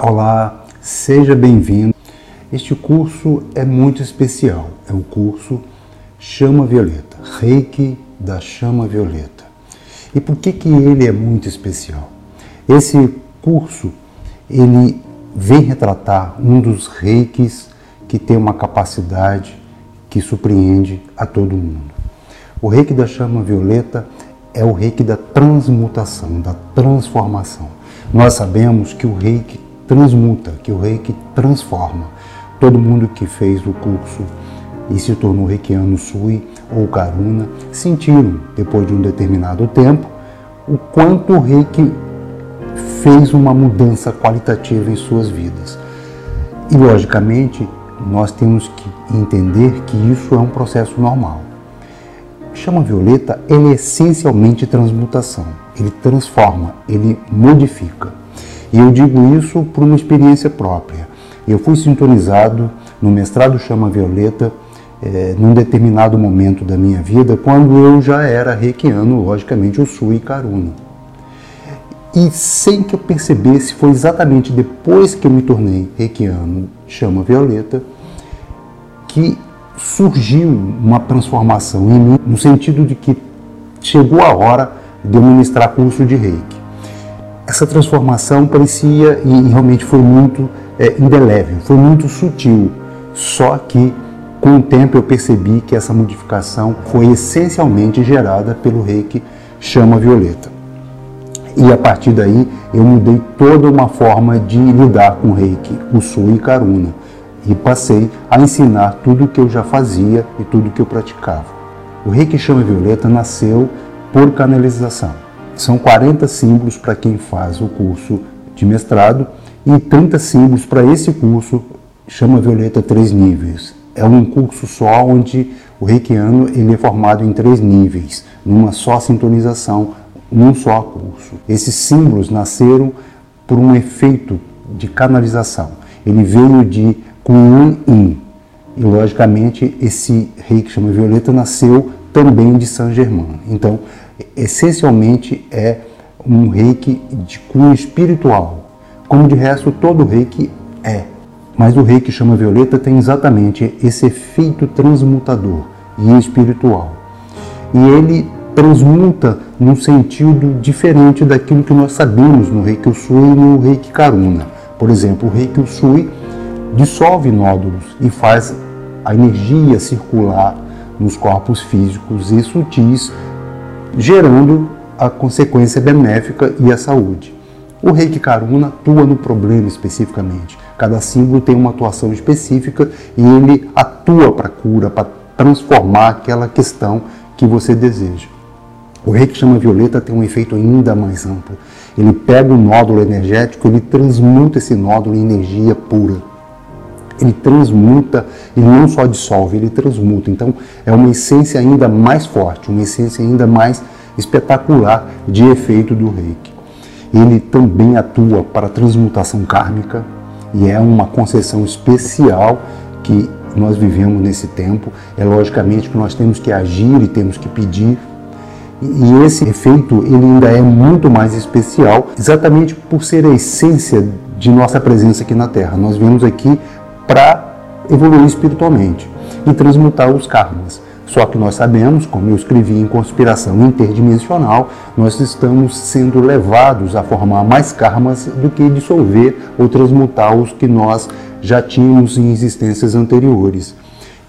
Olá, seja bem-vindo. Este curso é muito especial. É o curso Chama Violeta, Reiki da Chama Violeta. E por que que ele é muito especial? Esse curso ele vem retratar um dos reikis que tem uma capacidade que surpreende a todo mundo. O reiki da chama violeta é o reiki da transmutação, da transformação. Nós sabemos que o reiki transmuta, que o reiki transforma. Todo mundo que fez o curso e se tornou reikiano sui ou karuna sentiram, depois de um determinado tempo, o quanto o reiki fez uma mudança qualitativa em suas vidas. E, logicamente, nós temos que entender que isso é um processo normal. Chama violeta ele é essencialmente transmutação. Ele transforma, ele modifica. E eu digo isso por uma experiência própria. Eu fui sintonizado no mestrado Chama Violeta é, num determinado momento da minha vida, quando eu já era reikiano, logicamente, o Sui Karuna. E sem que eu percebesse, foi exatamente depois que eu me tornei reikiano Chama Violeta que surgiu uma transformação em mim, no sentido de que chegou a hora de eu ministrar curso de reiki essa transformação parecia e realmente foi muito é, indelével, foi muito sutil. Só que com o tempo eu percebi que essa modificação foi essencialmente gerada pelo reiki chama violeta. E a partir daí eu mudei toda uma forma de lidar com o reiki, o Sui e Karuna. E passei a ensinar tudo o que eu já fazia e tudo o que eu praticava. O reiki chama violeta nasceu por canalização. São 40 símbolos para quem faz o curso de mestrado e 30 símbolos para esse curso, chama Violeta Três Níveis. É um curso só onde o reikiano ele é formado em três níveis, numa só sintonização, num só curso. Esses símbolos nasceram por um efeito de canalização. Ele veio de Kuan Yin. E, logicamente, esse rei que chama Violeta nasceu também de Saint Germain. Então, essencialmente é um reiki de cunho espiritual, como de resto todo reiki é. Mas o reiki chama violeta tem exatamente esse efeito transmutador e espiritual. E ele transmuta num sentido diferente daquilo que nós sabemos no reiki Usui e no reiki Karuna. Por exemplo, o reiki Usui dissolve nódulos e faz a energia circular nos corpos físicos e sutis gerando a consequência benéfica e a saúde. O Reiki Karuna atua no problema especificamente. Cada símbolo tem uma atuação específica e ele atua para cura, para transformar aquela questão que você deseja. O Reiki chama violeta tem um efeito ainda mais amplo. Ele pega o nódulo energético, ele transmuta esse nódulo em energia pura. Ele transmuta, ele não só dissolve, ele transmuta. Então é uma essência ainda mais forte, uma essência ainda mais espetacular de efeito do reiki. Ele também atua para transmutação kármica e é uma concessão especial que nós vivemos nesse tempo. É logicamente que nós temos que agir e temos que pedir. E esse efeito ele ainda é muito mais especial, exatamente por ser a essência de nossa presença aqui na Terra. Nós viemos aqui para evoluir espiritualmente e transmutar os karmas. Só que nós sabemos, como eu escrevi em Conspiração Interdimensional, nós estamos sendo levados a formar mais karmas do que dissolver ou transmutar os que nós já tínhamos em existências anteriores.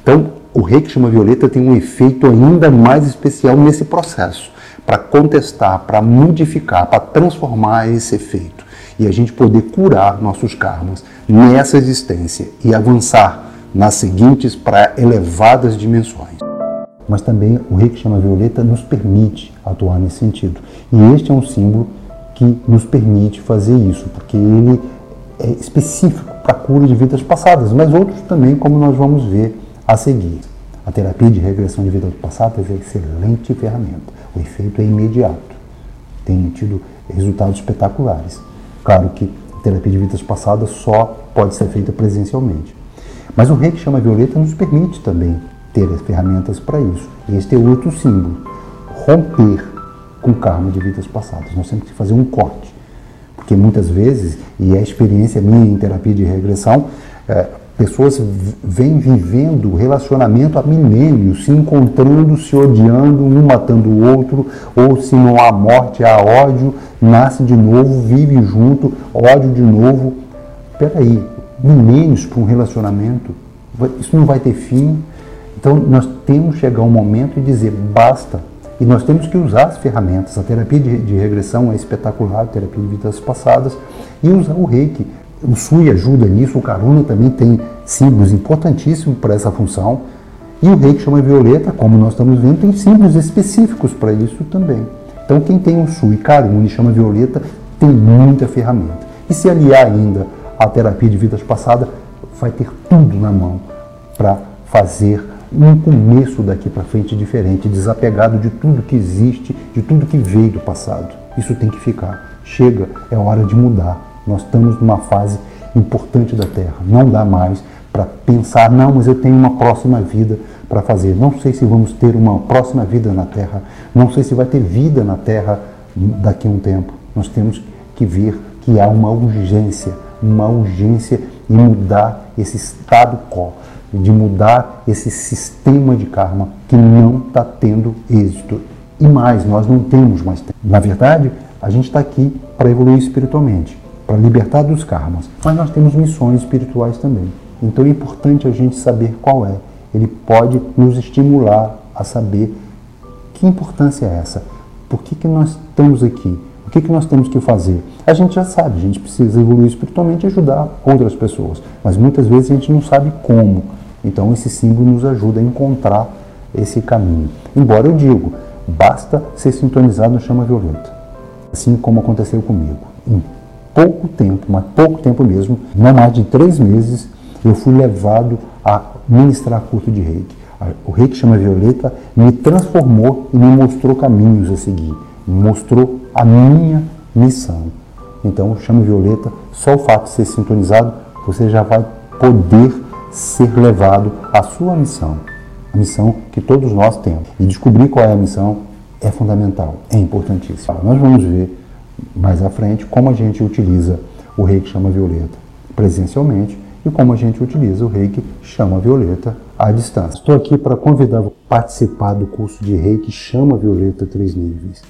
Então, o reiki chama violeta tem um efeito ainda mais especial nesse processo, para contestar, para modificar, para transformar esse efeito e a gente poder curar nossos karmas nessa existência e avançar nas seguintes para elevadas dimensões mas também o Reiki chama violeta nos permite atuar nesse sentido. E este é um símbolo que nos permite fazer isso, porque ele é específico para a cura de vidas passadas, mas outros também, como nós vamos ver a seguir. A terapia de regressão de vidas passadas é excelente ferramenta. O efeito é imediato. Tem tido resultados espetaculares. Claro que a terapia de vidas passadas só pode ser feita presencialmente. Mas o Reiki chama violeta nos permite também ter as ferramentas para isso. Este é outro símbolo. Romper com karma de vidas passadas. Nós temos que fazer um corte. Porque muitas vezes, e é experiência minha em terapia de regressão, é, pessoas vêm vivendo relacionamento há milênios, se encontrando, se odiando, um matando o outro, ou se não há morte, há ódio, nasce de novo, vive junto, ódio de novo. Peraí, milênios para um relacionamento, isso não vai ter fim. Então nós temos que chegar um momento e dizer basta. E nós temos que usar as ferramentas. A terapia de, de regressão é espetacular, a terapia de vidas passadas, e usar o reiki. O SUI ajuda nisso, o Karuna também tem símbolos importantíssimos para essa função. E o reiki chama violeta, como nós estamos vendo, tem símbolos específicos para isso também. Então quem tem o SUI, Karuna e chama violeta, tem muita ferramenta. E se aliar ainda à terapia de vidas passadas, vai ter tudo na mão para fazer um começo daqui para frente diferente, desapegado de tudo que existe, de tudo que veio do passado. Isso tem que ficar. Chega, é hora de mudar. Nós estamos numa fase importante da Terra. Não dá mais para pensar, não, mas eu tenho uma próxima vida para fazer. Não sei se vamos ter uma próxima vida na Terra. Não sei se vai ter vida na Terra daqui a um tempo. Nós temos que ver que há uma urgência, uma urgência em mudar esse estado quo de mudar esse sistema de karma que não está tendo êxito. E mais, nós não temos mais tempo. Na verdade, a gente está aqui para evoluir espiritualmente, para libertar dos karmas. Mas nós temos missões espirituais também. Então é importante a gente saber qual é. Ele pode nos estimular a saber que importância é essa. Por que, que nós estamos aqui? O que, que nós temos que fazer? A gente já sabe, a gente precisa evoluir espiritualmente e ajudar outras pessoas. Mas muitas vezes a gente não sabe como. Então esse símbolo nos ajuda a encontrar esse caminho. Embora eu digo, basta ser sintonizado no chama violeta. Assim como aconteceu comigo. Pouco tempo, mas pouco tempo mesmo, não mais de três meses, eu fui levado a ministrar curso de reiki. O reiki chama violeta me transformou e me mostrou caminhos a seguir. Mostrou a minha missão. Então, chama violeta, só o fato de ser sintonizado, você já vai poder ser levado à sua missão, a missão que todos nós temos. E descobrir qual é a missão é fundamental, é importantíssimo. Nós vamos ver mais à frente como a gente utiliza o reiki chama violeta presencialmente e como a gente utiliza o reiki chama violeta à distância. Estou aqui para convidar a participar do curso de reiki chama violeta três níveis.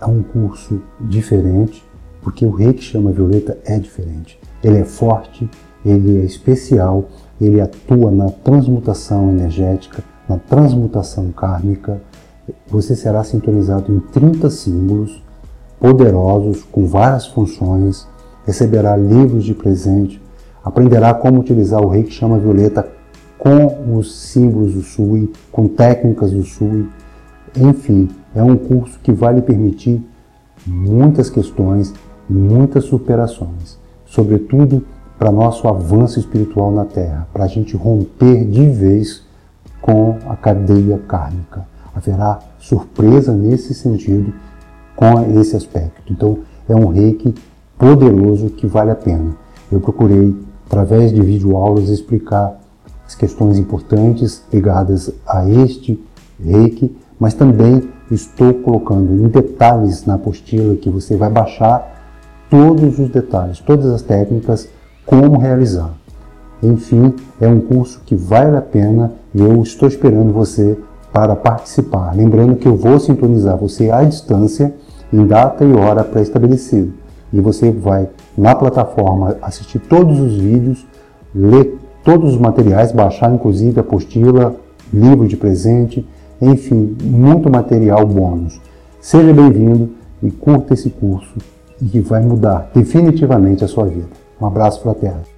É um curso diferente, porque o reiki chama violeta é diferente. Ele é forte, ele é especial, ele atua na transmutação energética, na transmutação kármica. Você será sintonizado em 30 símbolos poderosos com várias funções, receberá livros de presente, aprenderá como utilizar o Reiki Chama Violeta com os símbolos do SUI, com técnicas do SUI. Enfim, é um curso que vai lhe permitir muitas questões, muitas superações, sobretudo para nosso avanço espiritual na Terra, para a gente romper de vez com a cadeia kármica. Haverá surpresa nesse sentido com esse aspecto. Então, é um reiki poderoso que vale a pena. Eu procurei, através de videoaulas, explicar as questões importantes ligadas a este reiki, mas também estou colocando em detalhes na apostila que você vai baixar todos os detalhes, todas as técnicas como realizar. Enfim, é um curso que vale a pena e eu estou esperando você para participar. Lembrando que eu vou sintonizar você à distância, em data e hora pré-estabelecido. E você vai na plataforma assistir todos os vídeos, ler todos os materiais, baixar inclusive apostila, livro de presente, enfim, muito material bônus. Seja bem-vindo e curta esse curso que vai mudar definitivamente a sua vida. Um abraço fraterno.